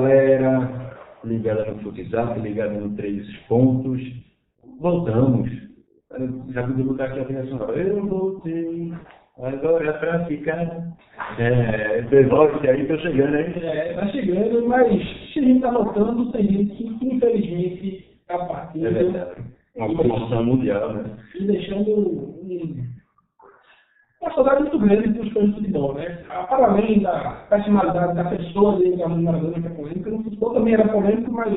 galera ligada no futsal, ligada no Três Pontos. Voltamos. Já podia botar aqui a atenção. Eu voltei. Agora é pra ficar. É, devolve aí, tô chegando aí. É, tá chegando, mas se a gente tá voltando, tem gente que infelizmente tá partindo. É verdade. Uma promoção mundial, né? E deixando um, uma saudade muito grande dos fãs de futebol, né? Para além da personalidade da pessoa dele, a Maradona, que é polêmica, futebol também era polêmico, mas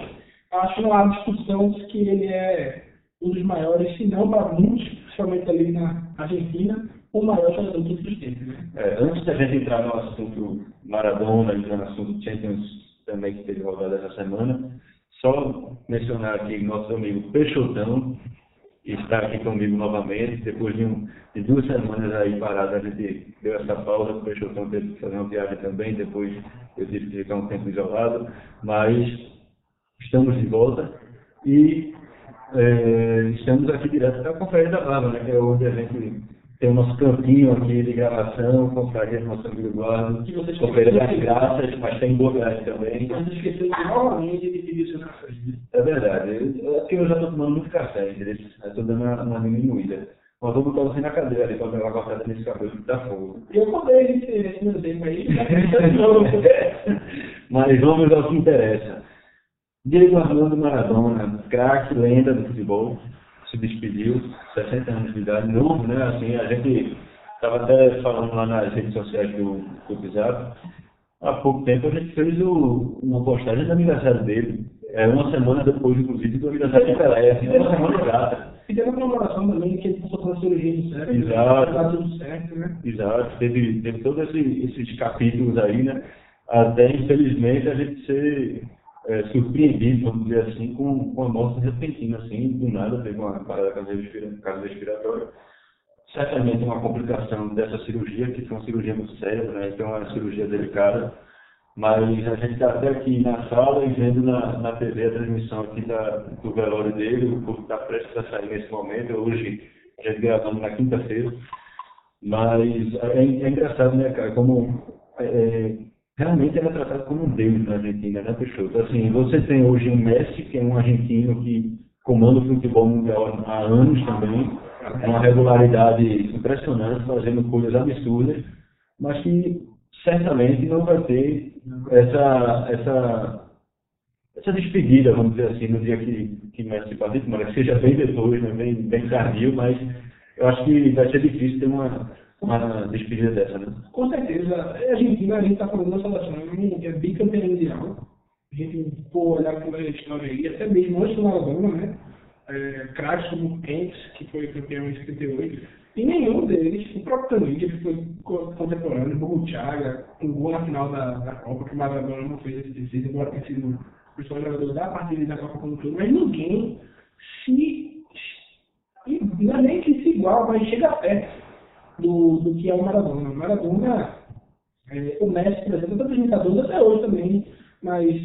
acho que não há discussão de que ele é um dos maiores, se não para muitos, principalmente ali na Argentina, o maior jogador de todos os tempos. Né? É, antes da gente entrar no assunto Maradona, entrar no assunto Champions também que teve rodada essa semana, só mencionar aqui nosso amigo Peixotão, está aqui comigo novamente, depois de, um, de duas semanas aí parado, a gente deu essa pausa, o Peixotão teve que fazer uma viagem também, depois eu tive que ficar um tempo isolado, mas estamos de volta e é, estamos aqui direto da Conferência da Barba, né, que é onde a gente tem o nosso campinho aqui de gravação, confraria do nosso amigo Eduardo, Conferência das Graças, mas tem Boa Viagem também. Mas esqueceu novamente de pedir seu café. É verdade, eu, é porque eu já estou tomando muito café, entendeu? Estou dando uma, uma diminuída. Mas vou botar você na cadeira ali para pegar uma café nesse cabelo que tá fogo. E eu mandei esse meu tempo aí, Mas vamos ao que interessa. Diego Armando Maradona, craque, lenda do futebol, se despediu, 60 anos de idade, novo, né? Assim, a gente estava até falando lá nas redes sociais do, do há pouco tempo a gente fez o, uma postagem do aniversário dele. É uma semana depois, inclusive, do aniversário de Pelé, assim, uma semana exata. E teve a comemoração também que ele passou pela cirurgia do cérebro. Exato. Tá tudo certo, né? Exato, teve, teve todos esse, esses capítulos aí, né? Até, infelizmente, a gente ser é, surpreendido, vamos dizer assim, com, com a morte repentina, assim, do nada, teve uma parada cardiorrespiratória. Certamente uma complicação dessa cirurgia, que foi uma cirurgia no cérebro, né? Então, é uma cirurgia delicada. Mas a gente está até aqui na sala e vendo na, na TV a transmissão aqui da, do velório dele, o corpo está prestes a sair nesse momento, hoje gente gravando na quinta-feira. Mas é, é, engraçado, né, cara, como é, realmente ele é tratado como um deus na Argentina, né, Peixoto? Assim, você tem hoje um Messi, que é um argentino que comanda o futebol mundial há anos também, uma regularidade impressionante, fazendo coisas absurdas, mas que certamente não vai ter essa, essa, essa despedida, vamos dizer assim, no dia que, que Messi partir, mas que seja bem depois, né, bem, bem tardio, mas eu acho que vai ser difícil ter uma, uma despedida dessa, né? Com certeza. A Argentina, a gente está falando da seleção, é bicampeã mundial. A gente for olhar por a história aí, até mesmo antes do Maradona, né? É, craques como Kent, que foi campeão em 78, e nenhum deles, o próprio Tanui, que foi contemporâneo, o Thiago, um gol na final da, da Copa, que o Maradona não fez esse decisivo, embora tenha sido o principal jogador da partida da Copa como todo, mas ninguém se. Não é nem que se igual, mas chega perto do, do que é o Maradona. O Maradona, é, o Messi, por exemplo, todos os jogadores até hoje também, mas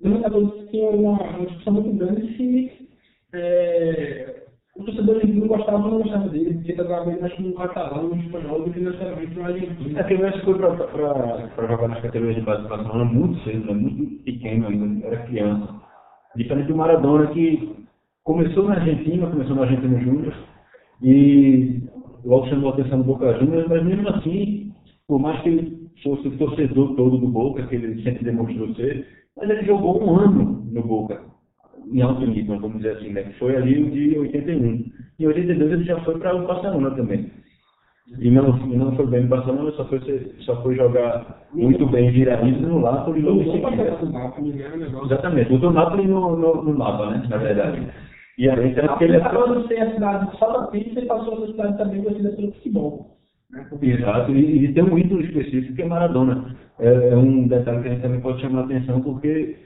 os jogadores tinham uma, uma discussão muito grande se é, os torcedores não gostavam ou não gostavam dele, porque ele estava mais com um catalão, um espanhol, do que necessariamente um argentino. É que o foi para jogar nas categorias de base do Barcelona muito cedo, né? muito pequeno ainda, era criança. Diferente do Maradona, que começou na Argentina, começou na Argentina Júnior, e logo chamou a atenção do Boca Juniors, mas mesmo assim, por mais que ele fosse o torcedor todo do Boca, que ele sempre demonstrou ser, mas ele jogou um ano no Boca, em alto nível, vamos dizer assim, né? Que foi ali o de 81. Em 82 ele já foi para o Barcelona também. E não, não foi bem no Barcelona, só foi, só foi jogar muito bem virado no Napoli logo em seguida. Exatamente, o do Napoli no, no, no Napa, né? Na verdade. E aí, então, porque ele passou a ser a cidade só da pista e passou a ser a cidade também conhecida pelo futebol. Exato, e, e, tem um ídolo específico que é Maradona. É, é, um detalhe que a gente também pode chamar a atenção, porque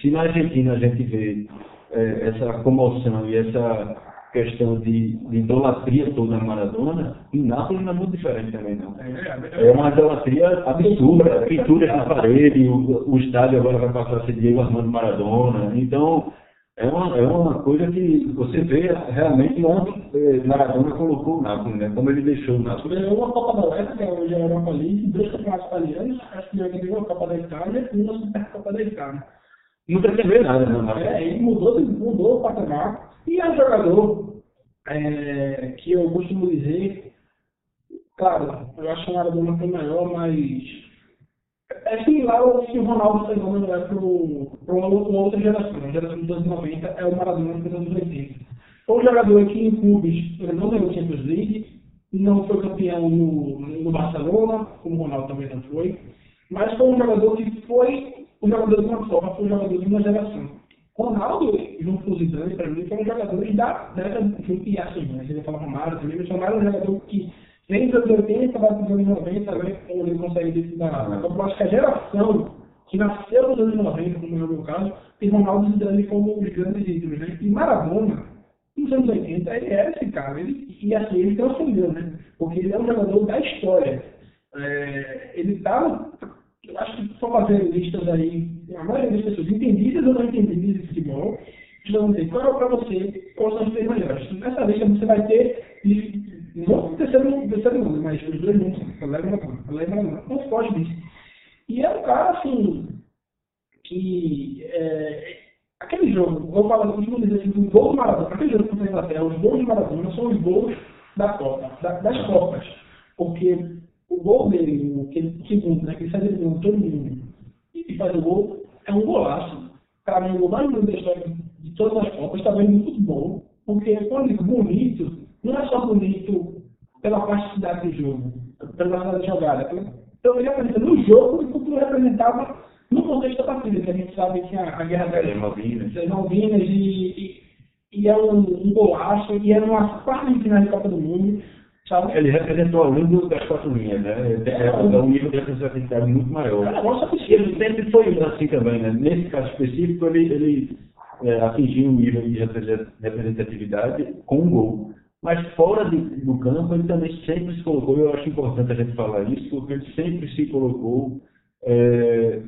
se na Argentina a gente vê é, essa comoção e essa questão de, de idolatria toda na Maradona, em Nápoles não é muito diferente também, não. É uma idolatria absurda, pinturas na parede, o, o estádio agora vai passar a ser Diego Armando Maradona, então é uma, é uma coisa que você vê realmente onde eh, Maradona colocou o Napoli, né? Como ele deixou o Napoli. Ganhou uma Copa da UEFA, que é hoje a Europa League, dois campeonatos italianos, acho que ganhou uma Copa da Itália e uma Supercopa da Itália. Não ver nada, né? É, ele mudou, mudou o patamar. E é um jogador é, que eu costumo dizer, claro, eu acho que o Maradona foi maior, mas é similar ao que o Ronaldo Fenômeno é para uma, outra geração. A geração dos anos 90 é o Maradona dos anos 80. Foi um jogador que em clubes ele não ganhou Champions League, não foi campeão no, no Barcelona, como o Ronaldo também não foi, mas foi um jogador que foi um jogador de uma forma, foi um jogador de uma geração. Ronaldo, junto com o Zidane, para mim, foram jogadores da década, e assim, né? a gente fala Romário também, mas chamaram um jogador que vem dos anos 80, vai para os anos 90, ver como ele consegue decidir. Então, eu acho que a geração que nasceu nos anos 90, como é o meu caso, tem Ronaldo Zidane como os grandes ídolos, né? E Maradona, nos anos 80, ele era esse cara, ele, e assim, ele transcendeu, né? Porque ele é um jogador da história. É, ele estava, tá, eu acho que só fazer listas aí, a maioria das pessoas entendidas ou não entendidas de futebol, dizer qual é para você, quais são os três melhores. Nessa lista você vai ter não o terceiro mundo, terceiro mundo, mas os dois mundos, Pelé e Maradona. Pelé e Maradona. Não foge disso. E é um cara, assim, que. É, aquele jogo, vou falar, vou dizer assim, o gol do Maradona, aquele jogo contra a Inglaterra, os gols do Maradona são os gols da Copa, da, das Copas. Porque o gol dele, o segundo, né, que ele sai de todo mundo e faz o gol, é um golaço. Para mim, o mais bonito da história de todas as Copas, também muito bom. Porque quando digo bonito, não é só bonito pela plasticidade do jogo, pela da jogada. Então ele representa no jogo o que representava no contexto da partida, que a gente sabe que a, a guerra das Malvinas, Malvinas e, e, e, é um, um golaço, e é uma quarta final de Copa do Mundo. Sabe? Ele representou além das quatro linhas, né? É, é, é um nível de representatividade muito maior. É, nossa, ele sempre foi assim também, né? Nesse caso específico, ele, ele é, atingiu um nível de representatividade com um gol. Mas fora do, do, campo, ele também sempre se colocou, eu acho importante a gente falar isso, porque ele sempre se colocou, é,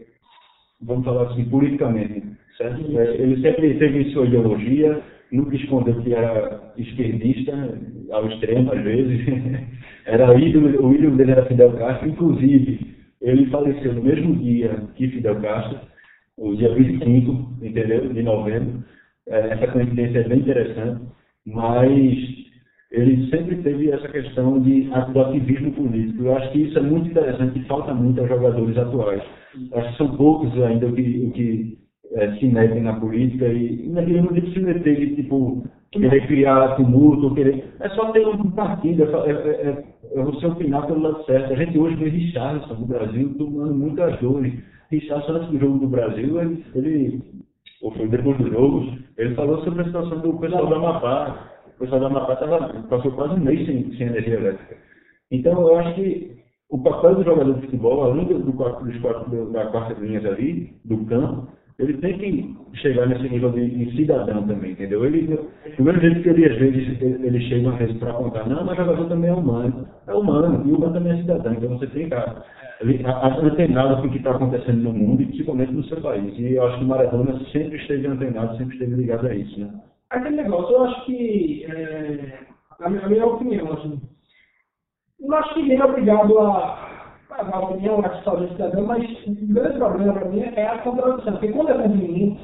vamos falar assim, politicamente, certo? É, ele sempre teve sua ideologia, nunca escondeu que era esquerdista, ao extremo às vezes, era ídolo, o ídolo dele era Fidel Castro, inclusive, ele faleceu no mesmo dia que Fidel Castro, o dia 25, entendeu, de novembro, é, essa coincidência é bem interessante, mas ele sempre teve essa questão de, do ativismo político. Eu acho que isso é muito interessante e falta muito aos jogadores atuais. Acho que são poucos ainda que, que é, se metem na política e, eu não digo se meter de, tipo, querer criar tumulto, querer... É só ter um partido, é, é, é, é você opinar pelo lado certo. A gente hoje vê Richardson no Brasil tomando muitas dores. Richardson, antes do jogo do Brasil, ele, ele ou foi depois do jogo, ele falou sobre a situação do pessoal do Amapá o pessoal da Amapá tava, passou quase um mês sem, sem energia elétrica. Então, eu acho que o papel do jogador de futebol, além do, do, dos quatro, da quarta linhas ali, do campo, ele tem que chegar nesse nível de, de cidadão também, entendeu? Ele, do mesmo jeito que ele, às vezes, ele, ele chega uma vez para contar, não, mas o jogador também é humano. É humano, e o humano também é cidadão, então você tem que estar antenado com o que está acontecendo no mundo e principalmente no seu país. E eu acho que o Maradona sempre esteve antenado, sempre esteve ligado a isso, né? Aquele negócio, eu acho que, é, a, minha, a minha opinião, assim, não acho que ninguém é obrigado a, a dar opinião, a saúde cidadão, mas o grande problema para mim é a contradição, porque quando é conveniente,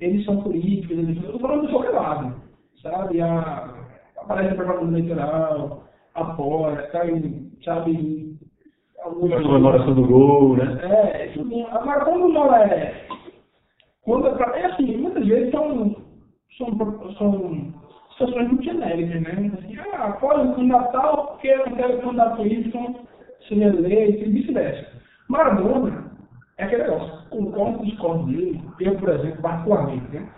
eles são políticos, eles estão falando do jogo lado, sabe? A, aparece a propaganda eleitoral, apoia, sabe? sabe alguma comemoração do gol, né? É, agora quando não é. Quando é, pra, é assim, muitas vezes são são, são situações muito genéricas, né? Assim, ah, após o Natal, porque eu não quero que o candidato Y seja eleito e vice-versa. Maradona é aquele negócio, concordo discordo dele, eu, por exemplo, particularmente, né?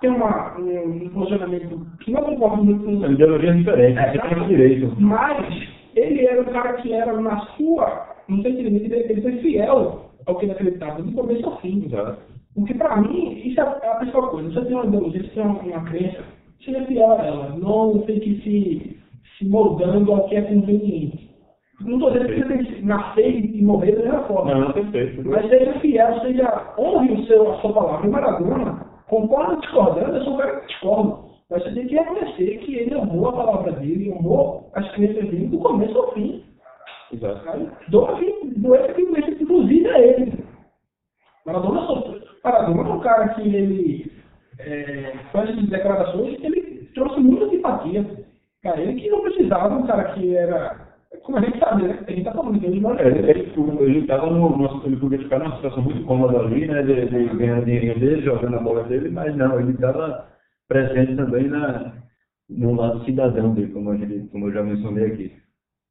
Tem uma, um, um posicionamento que não concordo muito com... Ideologia diferente, é, você tem direito. Mas ele era um cara que era na sua, não sei se ele, ele foi fiel ao que ele acreditava, do começo ao fim. Exato. Porque, para mim, isso é a principal coisa. Você tem uma ideologia, você tem uma, uma crença, seja fiel a ela. Não tem que se, se moldando ao que é conveniente. Não estou dizendo que você tem que nascer e morrer da mesma forma. Não, perfeito. Mas seja fiel, seja honre o seu, a sua palavra. E Maradona Concordo discordando, eu sou um cara que discordo. Mas você tem que reconhecer que ele amou a palavra dele, amou as crenças dele do começo ao fim. Exato. Doa doença que doença, inclusive a ele. Maradona, Maradona é um cara que ele é, faz essas declarações, ele trouxe muita simpatia. Cara, ele que não precisava, um cara que era. Como a gente sabe, né? A gente tá falando de. É, ele, ele, tava no, ele podia ficar numa situação muito cômoda ali, né? De, de ganhar dinheirinho dele, jogando a bola dele, mas não, ele estava presente também na, no lado cidadão dele, como, a gente, como eu já mencionei aqui.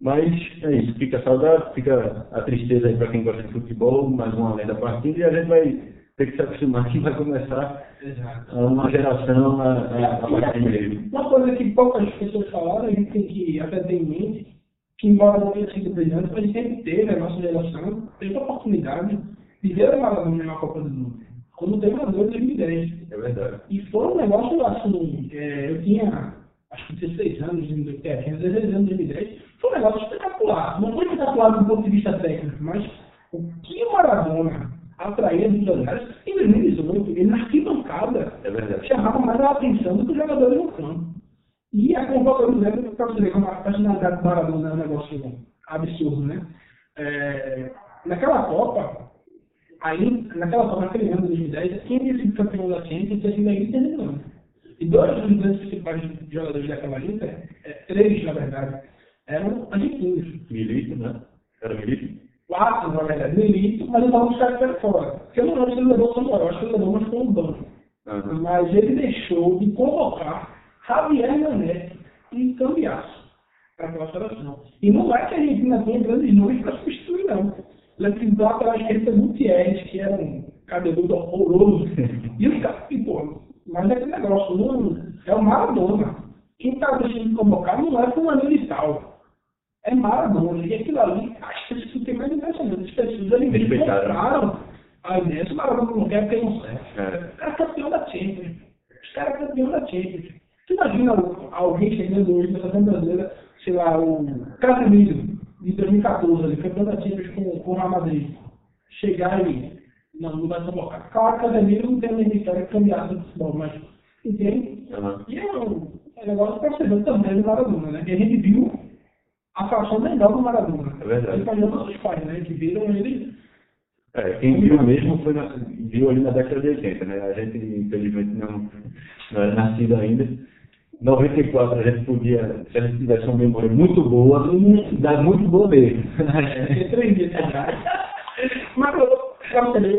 Mas é isso, fica saudade, fica a tristeza aí para quem gosta de futebol, mais uma lenda partida, e a gente vai ter que se acostumar que vai começar Exato. uma geração a, a, a partir dele. Uma coisa que poucas pessoas falaram, a gente tem que até ter em mente, que embora não tenha sido brilhante, a gente sempre teve, a nossa geração, teve a oportunidade de ver o Maradona na Copa do Mundo. Quando teve a 2010. É verdade. E foi um negócio assim, é, eu tinha acho que 16 anos, é, 16 anos em 2010, foi um negócio espetacular. Não foi espetacular do ponto de vista técnico, mas o que o Maradona atraía jogadores, em 2018, ele na arquibancada é chamava mais a atenção do que os jogadores no campo. E a convocação do Zé, para você ver como a personalidade do Maradona é um negócio absurdo, né? É, naquela Copa, aí, naquela Copa, naquele ano de 2010, quem sido campeão da Champions tinha sido a Inter de Milão. E dois dos grandes principais jogadores daquela Inter, é, três na verdade, eram argentinos. Milito, né? Era Milito? Quatro, na verdade, Milito, mas eu vamos buscar para fora. Porque eu não lembro se ele levou o Samuel, acho que ele levou, mas foi um banco. Uhum. Mas ele deixou de convocar Javier Mané e Cambiaço para aquela seleção. E não é que a Argentina tenha grandes nomes para substituir, não. Lembra que do lateral esquerdo Gutierrez, que era um cabeludo horroroso. e os caras, e, pô, mas é aquele negócio, não, é o Maradona. Quem está deixando convocar não é fulano e tal. É Maradona. E aquilo ali, que impressionante. As pessoas ali mesmo compraram a o Maradona não quer, porque não serve. É. O cara é campeão da Champions. Os caras é campeão da Champions. Tu imagina alguém chegando hoje seleção brasileira, sei lá, o Casemiro, de 2014, ali, campeão da Champions com, com o Real Madrid. Chegar e não, não vai convocar. Claro que Casemiro não tem a mesma história que cambiado do futebol, mas entende? Uhum. E é um, é um negócio percebendo também do Maradona, né? E a gente viu a fração menor do Maradona. É verdade. Falou nossos pais, né? Que viram ele. É, quem viu mesmo foi na, viu ali na década de 80, né? A gente, infelizmente, não, não era nascido ainda. 94 a gente podia, se a gente tivesse uma memória muito boa, dá muito boa mesmo. É, três dias atrás. Mas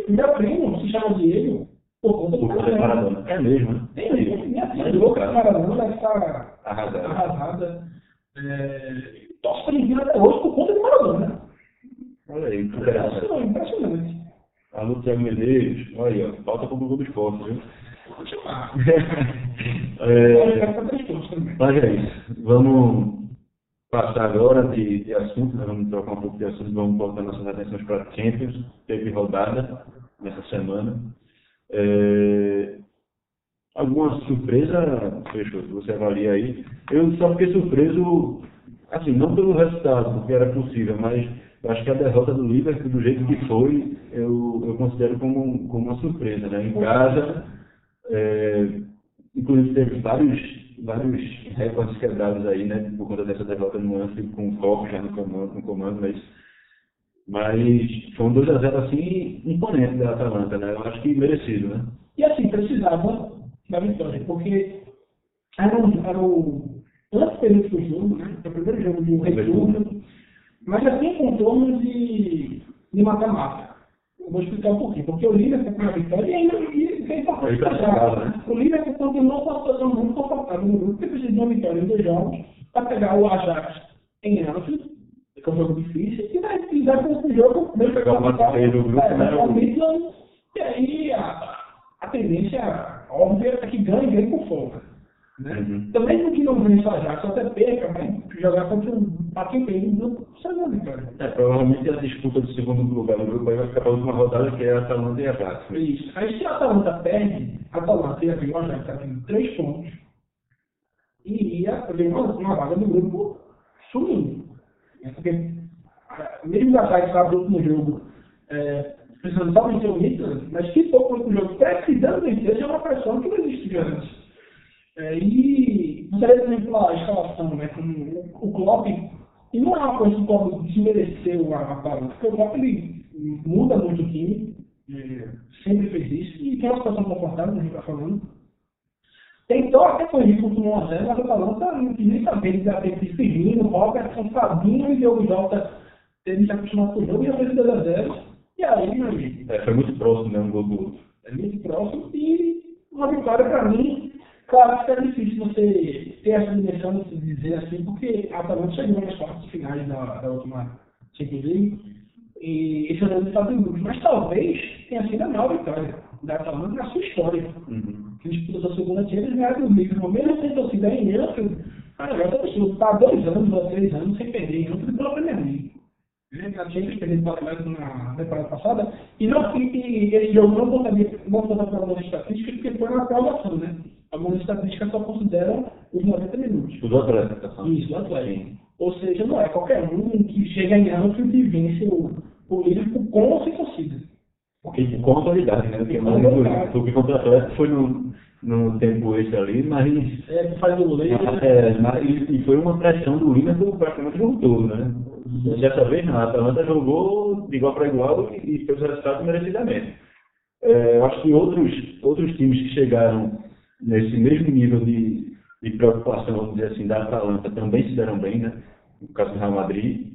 meu primo se chama Diego por conta do Maradona. Maradona. É mesmo, né? Tem mesmo. Minha filha louca do Maradona está arrasada. arrasada. É, torce para ele até hoje por conta do Maradona. Olha aí, que impressionante. impressionante. Alô, Thiago Medeiros. Olha aí, ó, falta para o Google Esporte, viu? Vou chamar. é, mas é isso. Vamos passar agora de, de assunto, né? vamos trocar um pouco de assunto, vamos voltar nossas atenções para a Champions. Teve rodada nessa semana. É... Alguma surpresa, Fecho, você avalia aí? Eu só fiquei surpreso, assim, não pelo resultado, porque era possível, mas acho que a derrota do Liverpool, do jeito que foi, eu, eu considero como, como uma surpresa, né? Em casa, é... inclusive teve vários vários recordes quebrados aí, né, por conta dessa derrota no Anfield com o Foco já no comando, no comando mas, mas foi um 2x0 assim imponente da Atalanta, né? Eu acho que merecido, né? E assim, precisava da vitória, porque era, um, era o antes do jogo, né? o primeiro jogo de um retorno, mas já tinha contornos de, de mata-mata. Vou explicar um pouquinho, porque o Liverpool com a vitória e ainda e, é importante né? O Liverpool continuou com a situação muito confortável no grupo, precisa de uma vitória em dois jogos para pegar o Ajax em Anfield, que é um jogo difícil, e vai precisar com esse jogo mesmo pegar uma vitória do grupo, é, né? O e aí a, a tendência óbvia é que ganhe ganhe com folga. Né? Uhum. Também no que não vence o Ajax, até perca, mas jogar contra um bem no segundo, vitória. É, provavelmente a disputa do segundo lugar no grupo vai ficar para a última rodada, que é a Atalanta e a Ajax. Né? Isso. Aí se a Atalanta perde, a Atalanta ia vir o Ajax está tendo três pontos e ia ver uma, uma vaga do grupo sumindo. É porque mesmo o Ajax estava no último jogo é, precisando só vencer o Midland, mas se for para o jogo precisando vencer, já é uma pressão que não existe antes. É, e gostaria também pela escalação, né, como o Klopp, e não é uma coisa que o Klopp desmereceu a, a porque o Klopp ele muda muito o time, é, sempre fez isso, e tem uma situação confortável, a gente está falando. Tentou até corrigir com o 1x0, mas o Atalanta não quis nem saber, ele já teve Firmino, Robertson, Fabinho e Diogo Jota, ele se acostumado com o jogo e a fez 2x0. E aí, meu amigo? É, foi muito próximo, né, um gol do outro. É muito próximo e uma vitória para mim, claro que é difícil você ter essa dimensão de dizer assim, porque a Atalanta chegou nas quartas finais da, da última Champions League e esse ano está em grupos, mas talvez tenha sido a maior vitória da Atalanta na sua história. Uhum. Que disputou a segunda Champions ganharam o livro, mesmo sem torcida em Anfield, a negócio absurdo, está há dois anos ou três anos sem perder em Anfield pela Premier League. A Champions perdeu para o Atlético na temporada passada, e, não, e, esse jogo não contaria, não conta para algumas estatísticas, porque foi uma aprovação, né? Algumas estatísticas só consideram os 90 minutos. Os atletas. Isso, o Atlético. Ou seja, não é qualquer um que chega em Anfield e vence o político com ou sem torcida. Porque com autoridade, né? Porque mais o que contra o Atlético foi no, no tempo extra ali, mas. É, que faz o goleiro. É, mas, e, foi uma pressão do Liverpool praticamente todo, né? Dessa vez não, a Atalanta jogou de igual para igual e, e fez o resultado merecidamente. É, eu acho que outros, outros times que chegaram nesse mesmo nível de, de preocupação, vamos dizer assim, da Atalanta também se deram bem, né? No caso do Real Madrid,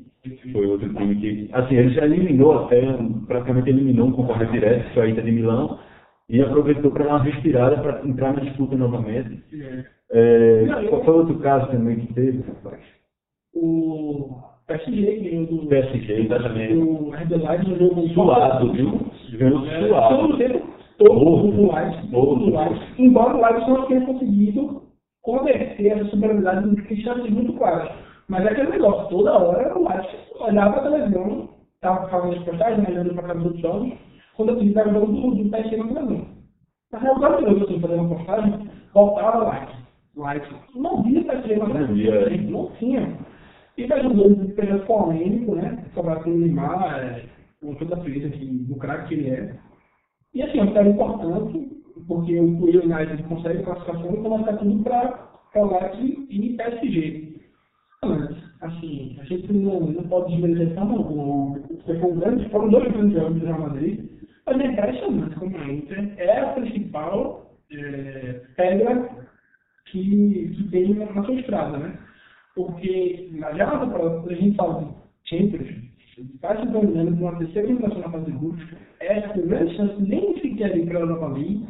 foi outro time que, assim, ele já eliminou até, praticamente eliminou um concorrente direto, que foi a Inter de Milão, e aproveitou para dar uma respirada para entrar na disputa novamente. É, qual foi outro caso também que teve, rapaz? O PSG ganhou do. PSG, exatamente. O Herbalife suado, viu? Ganhou é, suado. Todo tempo, todo o Leipzig, todo o Leipzig. Embora o Leipzig não tenha conseguido converter essa superioridade em questões muito claras. Mas é aquele negócio, toda hora o Leipzig olhava para a televisão, estava fazendo as postagens, né, olhando para casa dos jogos, quando eu estava jogando do, do PSG no televisão. Mas eu agora eu estou fazendo uma postagem, voltava lá. Leipzig. Não via PSG na televisão, não tinha. E faz um de período polêmico, né? Com o Neymar, é, com toda a frente aqui, do craque que ele é. E assim, é um cara importante, porque o United consegue classificação e começa tudo para o Leipzig e PSG. Mas, assim, a gente não, não pode desmerecer não. Foi um grande, foram dois grandes jogos do Real Madrid, mas é impressionante como a Inter é a principal é, pedra que, que tem na sua estrada, né? Porque na já a gente fala de Champions, está se tornando uma terceira eliminação na fase de grupos, é a primeira chance nem sequer a Europa League.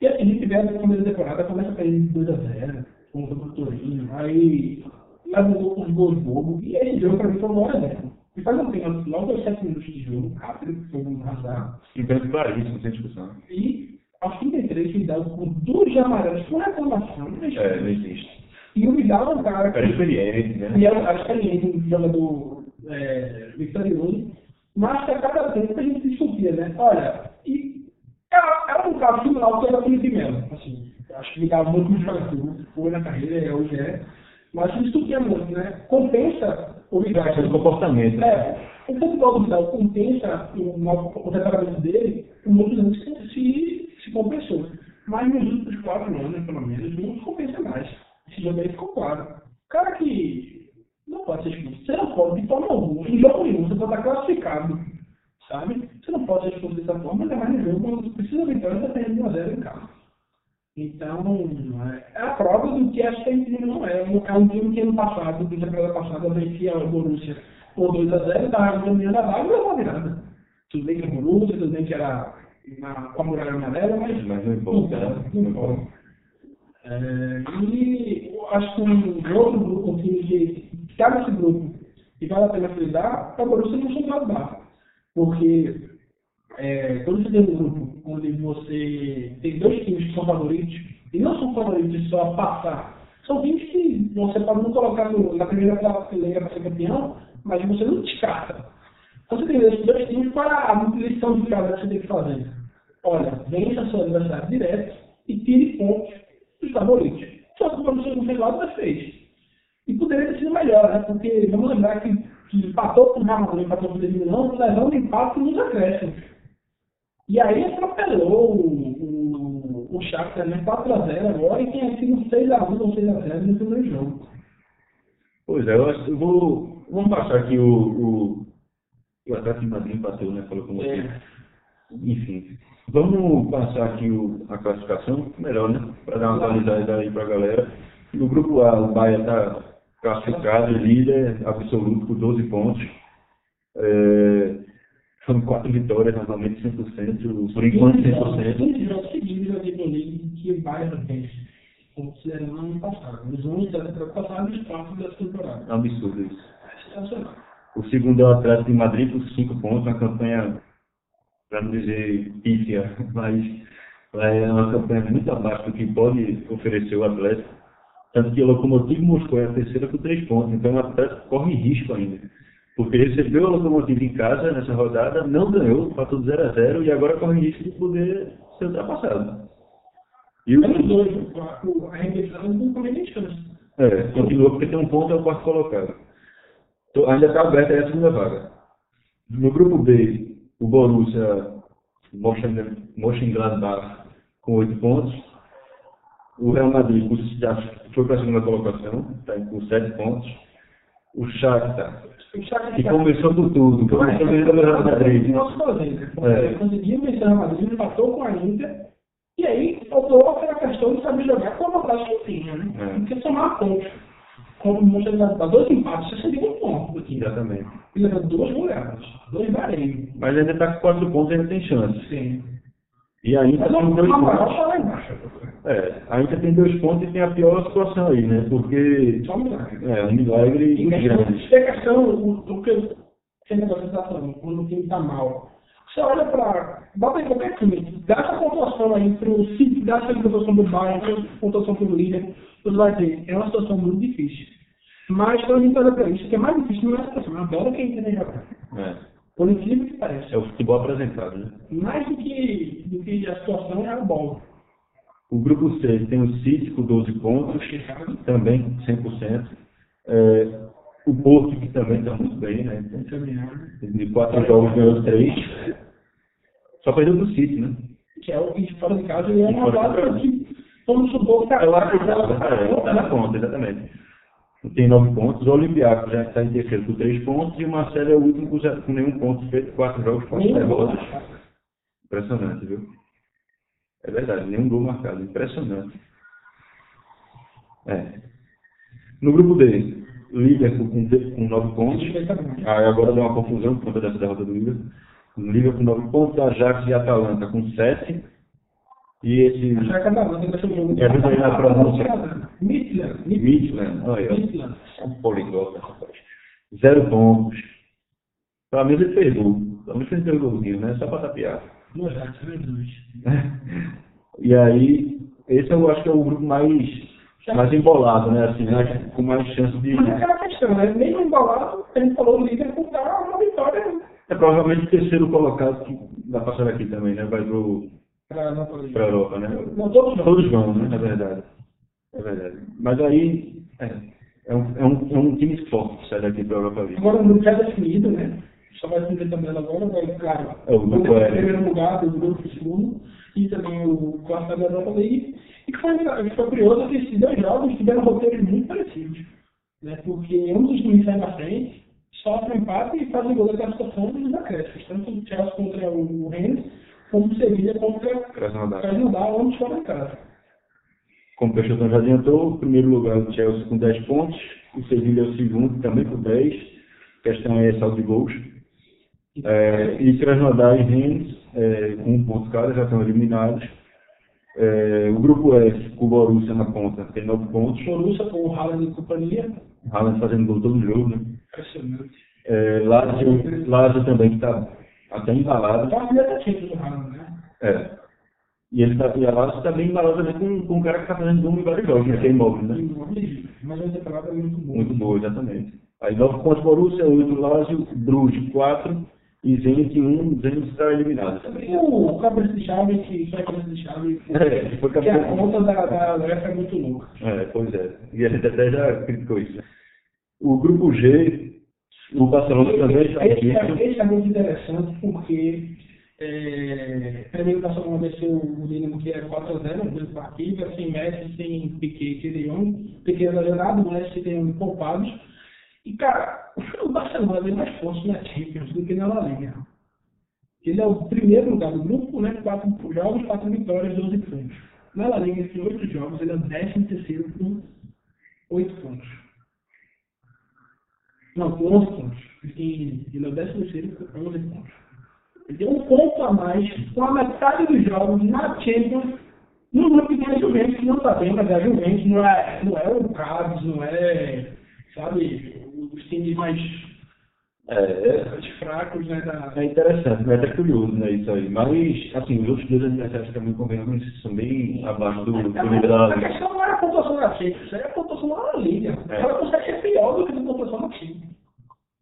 E assim, a gente vê a primeira temporada, começa a perder 2x0, contra o Torino, aí leva os gols bobo, e esse jogo para mim foi uma hora dessa. E faz um tempo, logo aos 7 minutos de jogo, rápido, foi um azar. Simplesmente claríssimo, sem discussão. E aos 33 foi dado com duas amarelas, com reclamação. É, não existe. E o Vidal é um cara que. Era experiente, né? E era experiente, um jogador é, vitorioso. Mas que a cada tempo a gente discutia, né? Olha, e era, era um caso similar que era o Felipe Melo. Assim, acho que ele estava muito mais jogador, foi na carreira, é, hoje é. Mas a gente discutia muito, né? Compensa o Vidal. O comportamento. É. O futebol do Vidal compensa o, o, o departamento dele anos que se, se compensou. Mas nos últimos quatro anos, pelo menos, não compensa mais. Esse jogo aí ficou claro. O cara que não pode ser expulso, você não pode de forma alguma, em jogo nenhum, você pode estar classificado, sabe? Você não pode ser expulso dessa forma, ainda mais no jogo, quando precisa vitória, você tem 1 a 0 em casa. Então, é a prova do que essa time não é. É um time que ano passado, na temporada passada, vencia o Borussia por 2 a 0 estava ganhando a vaga e levou a virada. Tudo bem que é Borussia, tudo bem que era na, com a muralha amarela, mas. Mas não importa, né? Não importa. É, e acho que um outro grupo, um time que está nesse grupo e vale a pena frisar, é o Borussia Mönchengladbach. Porque é, tem um grupo onde você tem dois times que são favoritos, e não são favoritos só a passar, são times que você pode não colocar no, na primeira prateleira para ser campeão, mas você não descarta. Então você tem esses dois times para a lição de casa que você tem que fazer. Olha, vença seu adversário direto e tire pontos dos favoritos. Só que o Borussia Mönchengladbach fez. E poderia ter sido melhor, né? Porque vamos lembrar que, que empatou com o Madrid, empatou com o Milão, levando empate nos acréscimos. E aí atropelou o, o, o Shakhtar, né? 4x0 agora e tinha sido 6x1 ou 6x0 no primeiro jogo. Pois é, eu, acho, eu vou. Vamos passar aqui o. O, o Atlético de Madrid bateu, né? Falou com você. É. Enfim. Vamos passar aqui o, a classificação, melhor, né? Para dar uma atualizada aí pra galera. No grupo A, o Bahia está classificado, líder absoluto por 12 pontos. É, são quatro vitórias, normalmente 100%, por enquanto 100%. 15 jogos seguidos na Champions League que o Bayern fez, considerando o ano passado. Os 11 da temporada passada e os 4 dessa temporada. É um absurdo isso. É sensacional. O segundo é o Atlético de Madrid por 5 pontos, uma campanha, para não dizer pífia, mas é uma campanha muito abaixo do que pode oferecer o Atlético. Tanto que o Locomotivo Moscou é a terceira por 3 pontos, então o Atlético corre risco ainda. Porque recebeu a Locomotivo em casa nessa rodada, não ganhou, passou 0 a 0 e agora corre risco de poder ser ultrapassado. E o a arremessada não tem nem chance. É, continua porque tem um ponto é o quarto colocado. Então, ainda está aberta aí a segunda vaga. No grupo B, o Borussia Mönchen- Mönchengladbach com 8 pontos. O Real Madrid já foi para a segunda colocação, está com 7 pontos. O Shakhtar, O Shakhtar que começou do tudo, começou ganhando o Real Madrid. É. conseguiu vencer o Real Madrid, empatou com a Inter, e aí faltou aquela questão de saber jogar com a vantagem que tinha, né? É. Porque somar pontos. Como o Montenegro dá dois empates, você seria um ponto time. Exatamente. E leva duas goleadas, dois Bahrein. Mas ainda está com 4 pontos e ainda tem chance. Sim. E ainda Mas tem o dois Amaral pontos. está lá embaixo. É, ainda tem dois pontos e tem a pior situação aí, né? Porque Só um milagre. é um milagre E grande. a questão, o, o que você está falando, quando o time está mal, você olha para. Bota em qualquer time, dá essa pontuação aí para o City, dá essa pontuação do Bayern, dá essa pontuação para o líder, você vai ter. É uma situação muito difícil. Mas quando a gente olha para isso, o que é mais difícil não é a situação, é a bola que a gente tem jogar. É, Por incrível que pareça. é o futebol apresentado, né? Mais do que, do que a situação é a bola. O grupo C tem o City com 12 pontos, também 100%. É, o Porto, que também está muito bem, né? De quatro jogos ganhou três. Só perdeu do City, né? Que é o que fora de casa e é uma casa. que, vamos supor, que Eu acho que está na conta, exatamente. Tem nove pontos. O Olympiacos já está em terceiro com três pontos e o Marcelo é o último com, zero- com nenhum ponto feito, quatro jogos, quatro derrotas. Impressionante, viu? É verdade, nenhum gol marcado. Impressionante. É. No grupo D, Liverpool com, com 9 pontos. Aí agora deu uma confusão por conta dessa derrota do Liverpool. Liverpool com 9 pontos, Ajax e Atalanta com 7. E esse Já que a Atalanta ser um jogo É, na pronúncia. Midland. Midland, olha, Midland. é um poliglota, rapaz. Zero pontos. Pelo menos ele fez gol. Pelo menos ele fez golzinho, né? Só pra tapear. É. E aí, esse eu acho que é o grupo mais, mais embolado, né? Assim, né? com mais chance de. Mas é aquela questão, né? Mesmo embolado, a gente falou, o Liverpool dá uma vitória É provavelmente o terceiro colocado que vai passar aqui também, né? Vai pro, para a Europa, né? Não, todos não. Todos vão, né? É verdade. É verdade. Mas aí, é, é, um, é, um, é um time forte que sai daqui pra Europa League. Agora o grupo já definido, né? Só vai cumprir também agora, vai, claro. É, o grupo vai ter é- o primeiro lugar, o grupo segundo, e também o quarto da Europa League. E que foi, foi curioso que esses dois jogos tiveram roteiros muito parecidos. Né? Porque um dos times sai na frente, sofre um empate e faz o gol da classificação dos acréscimos. Tanto o Chelsea contra o Rennes, como o Sevilla contra o Krasnodar. Ambos fora de casa. Como o Peixoto já adiantou, o primeiro lugar o Chelsea com 10 pontos, o Sevilla é o segundo, também com 10. A questão é saldo de gols. É, e Krasnodar e Rennes, é, com um ponto cada, já estão eliminados. É, o grupo F, com o Borussia na ponta, tem 9 pontos. Borussia com o Haaland e companhia, Haaland fazendo gol todo jogo, né? impressionante. É, Lazio, Lazio também, que está até embalado. Então a vida tá cheia do Haaland, né? É. E, ele tá, e a Lazio está bem embalado também com, com um cara que está fazendo gol em vários jogos, né? Que é imóvel, né? Mas a temporada é muito boa. Muito boa, exatamente. Aí 9 pontos Borussia, 8 Lazio, Bruges 4 e Zenit 1, Zenit está eliminado também. E o cabeça de chave, que foi a cabeça de chave, É, foi que a campeão. conta da, da UEFA é muito louca. É, pois é. E a gente até já criticou isso. O grupo G, o Barcelona também está Esse, é- esse é muito interessante porque É, primeiro da segunda desceu o Dinamo que é 4x0, dois partidas, sem Messi, sem Piquet e Leão. Piquet lesionado, Messi tem poupados. E, cara, o Barcelona vem mais forte na Champions do que na La Liga. Ele é o primeiro lugar do grupo, né? Quatro jogos, quatro vitórias, 12 pontos. Na La Liga, tem oito jogos, ele é o décimo terceiro com oito pontos. Não, com 11 pontos. Ele, é o décimo terceiro com 11 pontos. Ele tem um ponto a mais, com a metade dos jogos na Champions, no grupo que tem a Juventus, que não está bem, mas a Juventus não é, não é o Cavs, não é, sabe, os times mais É, é, mais fracos, né, da... é interessante, é até curioso, né, isso aí. Mas, assim, os outros dois adversários também convenhamos são bem abaixo do, do nível da A questão não era a pontuação da Champions, isso aí é a pontuação da Liga. É. Ela consegue ser pior do que a pontuação da Champions.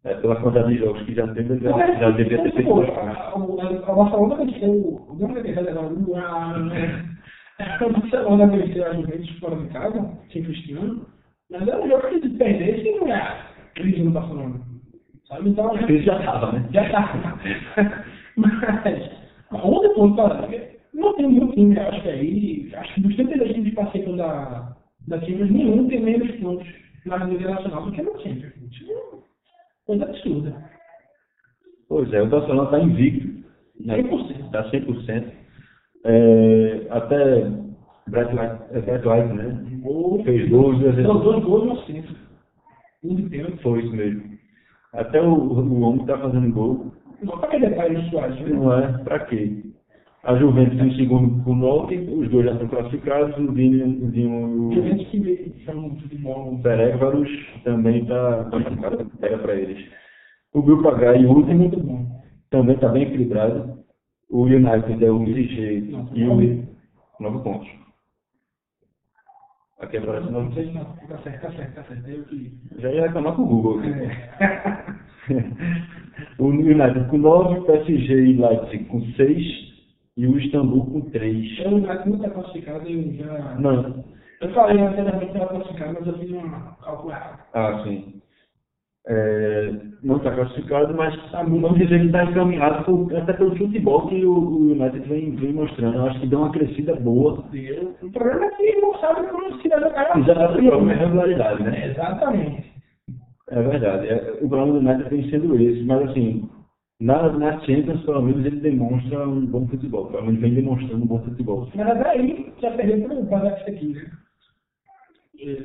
É, pela quantidade de jogos que já teve, já, já deveria ter feito Pô, mais a, pontos. a, a Barcelona venceu o grande adversário da Lua, a Barcelona venceu a Juventus fora de casa, sem Cristiano, mas era um jogo que se perdesse não é crise no Barcelona. Sabe? Então, A crise já estava, né? Já tá. Mas, 11 pontos para a Liga, não tem nenhum time, acho que aí, acho que dos 32 times que participam da, da Champions, nenhum tem menos pontos na Liga Nacional do que na Champions. Isso é uma coisa absurda. Pois é, o Barcelona está invicto. Né? 100%. Está 100%. É, até Brett White, é, White, né? Gol. Fez gols. Não, dois gols no centro. De pênalti. Foi isso mesmo. Até o, o homem está fazendo gol. Não, para que detalhe no Soares, né? Não é? Pra quê? A Juventus em segundo com 9, os dois já estão classificados, o Dinho, o Dinho e Juventus que são futebol. o Perévaros também está classificado, pega para eles. O Grupo H e o último muito bom. também está bem equilibrado. O United é o PSG e o 9 pontos. Aqui aparece Não, 9 não, tá certo, tá certo, tá certo. Eu que. Já ia reclamar com o Google. aqui. É. o United com 9, PSG e Leipzig com 6 e o Istambul com 3. Eu não não está classificado, eu já. Não. Eu falei anteriormente que era classificado, mas eu fiz uma cálculo errado. Ah, sim. É, não está classificado, mas vamos dizer que está encaminhado por- até pelo futebol que o, o United vem, vem mostrando. Eu acho que deu uma crescida boa. O problema é que não sabe como se vai jogar. E já está com uma regularidade, né? Exatamente. É verdade. É, o problema do United vem sendo esse, mas assim, na, na Champions, pelo menos, ele demonstra um bom futebol. Pelo menos vem demonstrando um bom futebol. Mas aí já perdeu para o Badak aqui, né?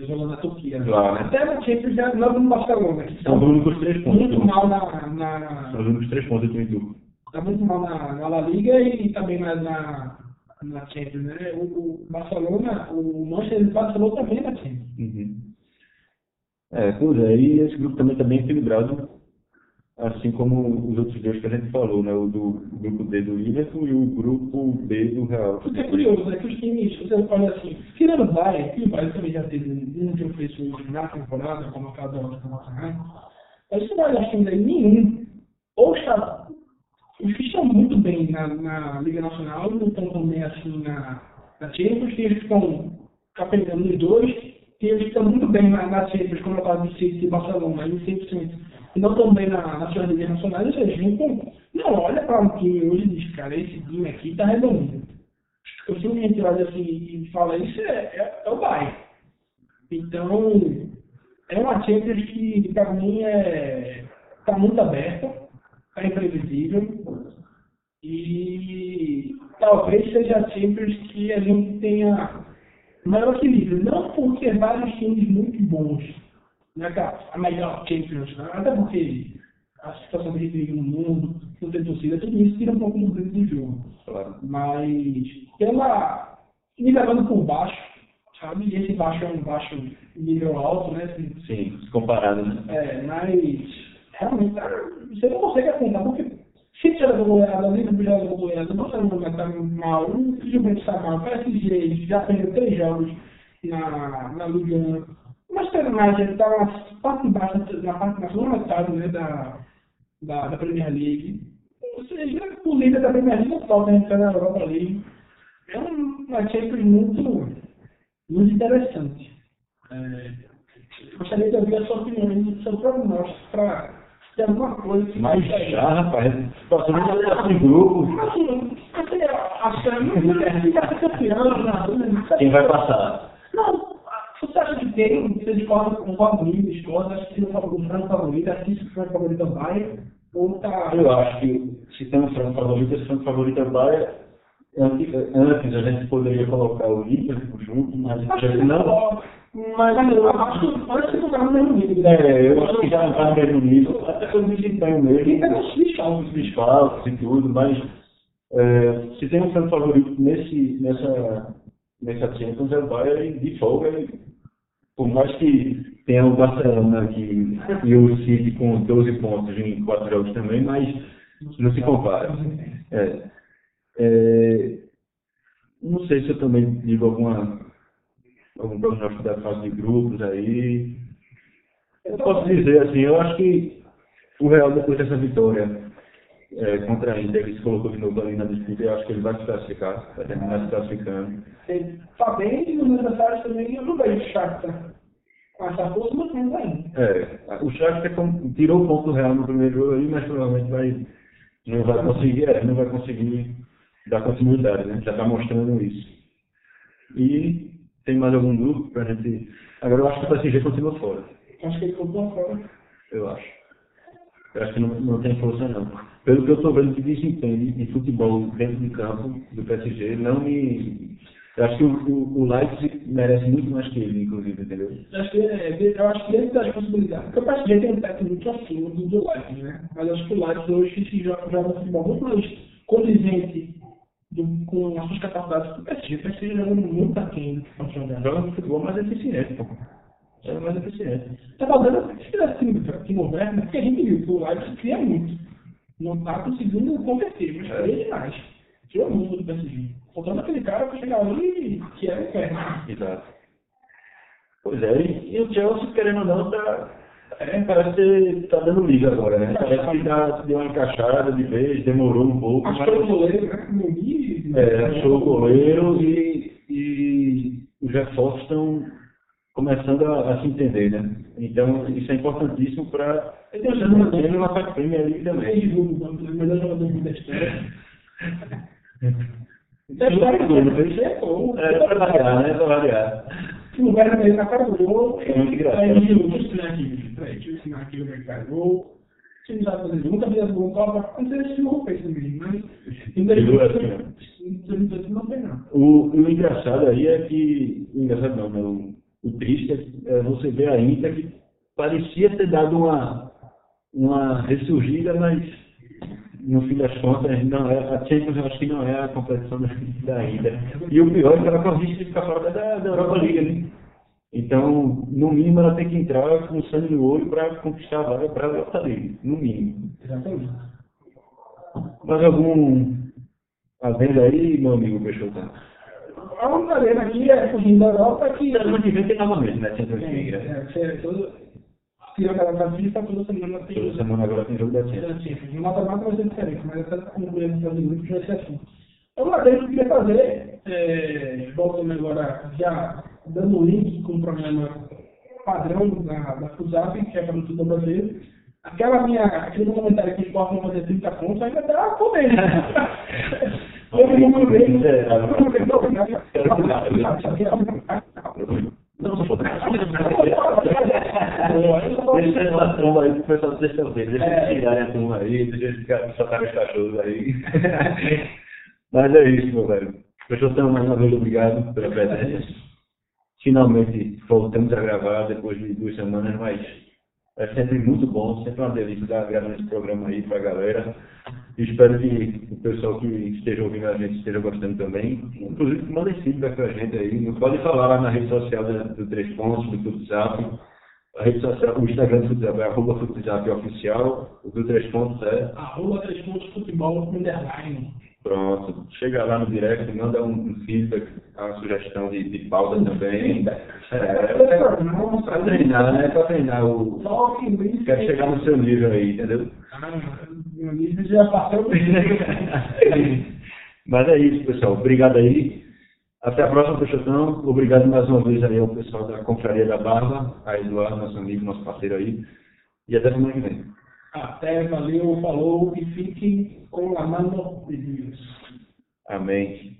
Jogou na Turquia. Lá, né? Até na Champions já não no Barcelona. que São os únicos três pontos. muito mal na, na, São os únicos três pontos do Turco. tá muito mal na, na La Liga e também na, na, na Champions, né? O, o Barcelona, o Manchester ele vacilou também na Champions. Uhum. É, pois é, e esse grupo também está bem equilibrado, assim como os outros dois que a gente falou, né? O do grupo D do Liverpool e o grupo B do Real. O que é curioso é que os times, você olha assim, tirando o Bayern, que o Bayern também já teve um jogo fez na temporada, como a cada hora do Nacional, mas você olhar assim, aí, nenhum, ou está, os que estão muito bem na, na Liga Nacional, não estão tão bem assim na, na Champions, tem eles que estão capengando nos dois, tem eles que estão muito bem na, na Champions, como é o caso de City e Barcelona, aí 100%, e não bem na, nas suas ligas nacionais, seja, então, não olha para um time hoje e diz, cara, esse time aqui está redondo. Eu gente olha assim e fala isso, é, é, é o Bayern. Então, é uma Champions que, para mim, é, tá muito aberta, tá imprevisível, e talvez seja a Champions que a gente tenha maior equilíbrio. Não por ter vários times muito bons, né, cara? A melhor Champions, né? até porque a situação que a gente vive no mundo, não tem torcida, tudo isso tira um pouco do brilho do jogo Claro. mas pela nivelando por baixo, sabe? E esse baixo é um baixo nível alto, né? Assim, Sim, comparado, né? É, mas realmente cara, você não consegue apontar, porque se tiver goleada, Liverpool já levou goleada, não está no tá mal, o Juventus está mal, o PSG já perdeu três jogos na, na Liga 1. Mas tem mais, ele está na parte baixa, na parte na segunda metade né, da, da, da Premier League. Ou seja, o líder da Premier League não falta, a gente tá na Europa League. É um- uma Champions muito, muito interessante. É, gostaria de ouvir a sua opinião e o seu prognóstico para tem alguma coisa que Mas já, rapaz, passando em grupo, Assim, você acha que vai ser campeão, não, quem vai passar? Não, tem, você discorda com o favorito, discorda, acha que tem um frango favorito, assiste o frango favorito Bayern, ou tá... Eu acho que se tem um frango favorito, esse frango favorito é Bahia. Antes, antes a gente poderia colocar o Liverpool junto, mas Acho que que não. Mas eu acho que antes de jogar no mesmo nível. É, eu acho que já está no mesmo nível, até pelo desempenho mesmo, os bichos, os desfalques e tudo, mas é, se tem um frango favorito nesse, nessa, nessa Champions é o Bayern de folga, e por mais que tenha o Barcelona aqui e o City com 12 pontos em 4 jogos também, mas não se compara. É, é, não sei se eu também digo alguma, algum prognóstico da fase de grupos aí. Eu posso dizer assim, eu acho que o Real depois dessa vitória é, contra a Inter, ele se colocou de novo ali na disputa, eu acho que ele vai se classificar, vai terminar se classificando. Ele tá bem, e nos necessários também, eu não vejo o Shakhtar com essa força, mas menos ainda. É, o Shakhtar tirou o ponto do Real no primeiro jogo mas provavelmente vai, não vai conseguir, é, não vai conseguir dar continuidade, né? Já está mostrando isso. E tem mais algum grupo pra gente. Agora eu acho que o PSG continua fora. Acho que ele ficou fora. Eu acho. Eu acho que não, não tem força não. Pelo que eu estou vendo de desempenho de, de futebol dentro de campo do PSG, não me. Eu acho que o, o, o Leipzig merece muito mais que ele, inclusive, entendeu? Eu acho que, é, eu acho que dentro das possibilidades, porque o PSG tem um teto muito acima do do Leipzig, né? Mas eu acho que o Leipzig hoje se joga, joga um futebol muito mais condizente do, com as suas capacidades do PSG. O PSG jogando muito aquém jogar. Joga um futebol mais eficiente, pô. Joga mais eficiente. Tá fazendo, se tivesse time, time moderno, porque a gente viu que o Leipzig cria muito. Não tá conseguindo converter, mas cria demais. Tirou muito do PSG. Faltando aquele cara pra chegar ali que é o inferno. Exato. Pois é, e, e o Chelsea, querendo ou não, tá, é, parece que tá dando liga agora, né? Parece que tá, deu uma encaixada de vez, demorou um pouco, Achou o mas goleiro, né? É, achou o goleiro e, e os reforços estão começando a, a se entender, né? Então, isso é importantíssimo para Ele tem um você jogador manter uma Premier Ele também. divulga o melhor jogador da história. É história não fez? É bom. É, para variar, né? Para variar. Se o Werner mesmo na do gol, É muito engraçado. aí ele eu ensinar aqui, peraí, deixa eu ensinar aqui o mercado gol. Se não sabe fazer nunca fez gol, Copa, não sei se o fez também, mas ó. 2018 não fez não. O, engraçado aí é que. Engraçado não, né? O, triste é, você ver a Inter que parecia ter dado uma, uma ressurgida, mas no fim das contas não é, a Champions eu acho que não é a competição da, da Inter. E o pior é que ela corre risco de ficar fora da, da Europa League, né? Então, no mínimo ela tem que entrar com sangue no olho para conquistar a vaga para a Europa League, no mínimo. Exatamente. Mais algum adendo aí, meu amigo Peixoto? A única arena aqui é da Europa que. Que vem tem novamente, né? Champions League, né? É, você- todo- Tira aquela partida, toda semana tem. Toda semana agora tem jogo da Champions. No mata-mata vai ser diferente, mas até concluir a fase de grupos vai ser assim. Então, coisa que eu queria fazer, é, voltando agora, já dando o link com o programa padrão da, da FUSAP, que é para o Tudo Brasileiro, aquela minha, aquele comentário que importa não fazer 30 pontos ainda está polêmico. Eu eu. Deixa essa tromba aí pessoal do sexta-feira. Deixa É. eles tirarem a turma aí, deixa eles ficarem soltar os cachorros aí. Mas é isso, meu velho. Peixotão, mais uma vez, obrigado pela presença. Finalmente voltamos a gravar depois de duas semanas, mas é sempre muito bom, sempre uma delícia estar gravando esse programa aí pra galera. E espero que o pessoal que esteja ouvindo a gente esteja gostando também. Inclusive, mandem feedback pra gente aí. Pode falar lá na rede social do Três Pontos, do Futzap. A rede social, o Instagram do Futzap é arroba Futzap oficial. O do Três Pontos é Arroba três pontos futebol underline. Pronto. Chega lá no direct, manda um, feedback, uma sugestão de, de pauta também. É, é pra treinar, né? É pra treinar o. Só que Luiz. Quero chegar no seu nível aí, entendeu? Ah, nível já passou. Mas é isso, pessoal. Obrigado aí. Até a próxima, Peixotão. Obrigado mais uma vez aí ao pessoal da Confraria da Barba, a Eduardo, nosso amigo, nosso parceiro aí. E até semana que vem. Até, valeu, falou e fiquem com a mano de Deus. Amém.